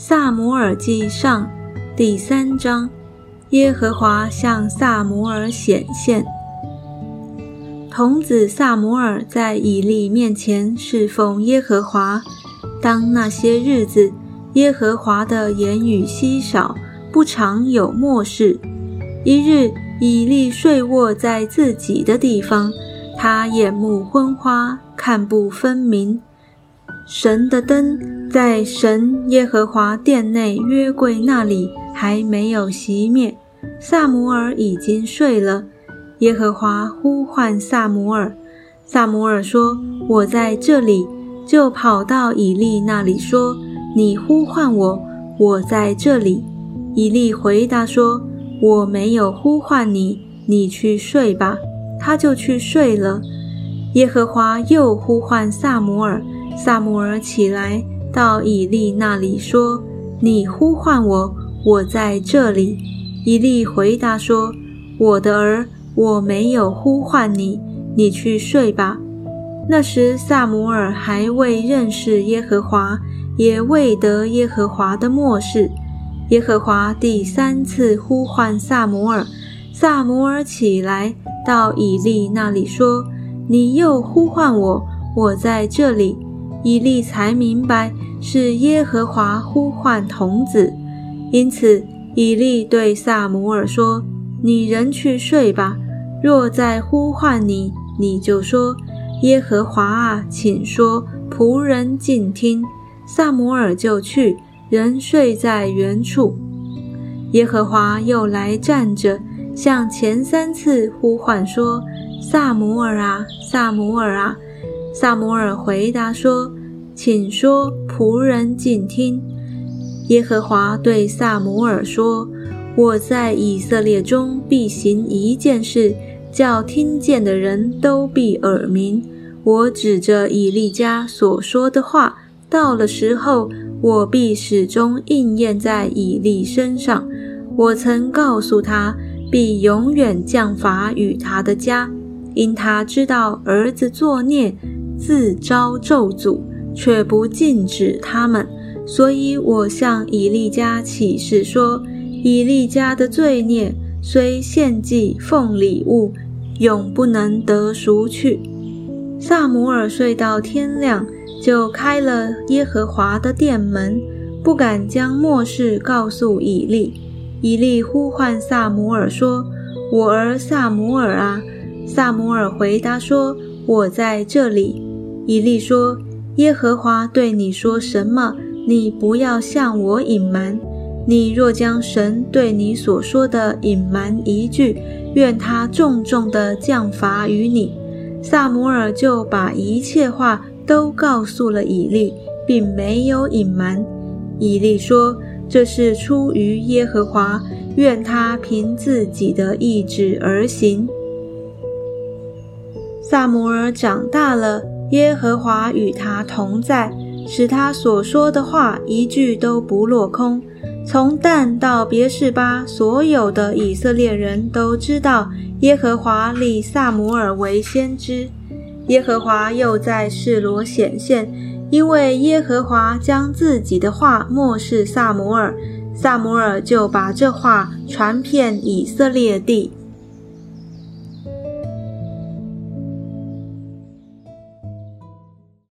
萨摩尔记上第三章，耶和华向萨摩尔显现。童子萨摩尔在以利面前侍奉耶和华。当那些日子，耶和华的言语稀少，不常有漠视。一日，以利睡卧在自己的地方，他眼目昏花，看不分明。神的灯在神耶和华殿内约柜那里还没有熄灭，萨摩尔已经睡了。耶和华呼唤萨摩尔，萨摩尔说：“我在这里。”就跑到以利那里说：“你呼唤我，我在这里。”以利回答说：“我没有呼唤你，你去睡吧。”他就去睡了。耶和华又呼唤萨摩尔。萨摩尔起来，到以利那里说：“你呼唤我，我在这里。”以利回答说：“我的儿，我没有呼唤你，你去睡吧。”那时萨摩尔还未认识耶和华，也未得耶和华的漠视。耶和华第三次呼唤萨摩尔，萨摩尔起来，到以利那里说：“你又呼唤我，我在这里。”以利才明白是耶和华呼唤童子，因此以利对萨摩尔说：“你仍去睡吧。若再呼唤你，你就说：耶和华啊，请说，仆人静听。”萨摩尔就去，仍睡在原处。耶和华又来站着，向前三次呼唤说：“萨摩尔啊，萨摩尔啊。”萨摩尔回答说：“请说，仆人静听。”耶和华对萨摩尔说：“我在以色列中必行一件事，叫听见的人都必耳鸣。我指着以利家所说的话，到了时候，我必始终应验在以利身上。我曾告诉他，必永远降罚与他的家，因他知道儿子作孽。”自招咒诅，却不禁止他们，所以我向以利家起誓说：以利家的罪孽虽献祭奉礼物，永不能得赎去。萨姆尔睡到天亮，就开了耶和华的殿门，不敢将末世告诉以利。以利呼唤萨姆尔说：“我儿萨姆尔啊！”萨姆尔回答说：“我在这里。”以利说：“耶和华对你说什么？你不要向我隐瞒。你若将神对你所说的隐瞒一句，愿他重重的降罚于你。”萨摩尔就把一切话都告诉了以利，并没有隐瞒。以利说：“这是出于耶和华，愿他凭自己的意志而行。”萨摩尔长大了。耶和华与他同在，使他所说的话一句都不落空。从但到别是巴，所有的以色列人都知道耶和华立萨摩尔为先知。耶和华又在示罗显现，因为耶和华将自己的话漠视萨摩尔，萨摩尔就把这话传遍以色列地。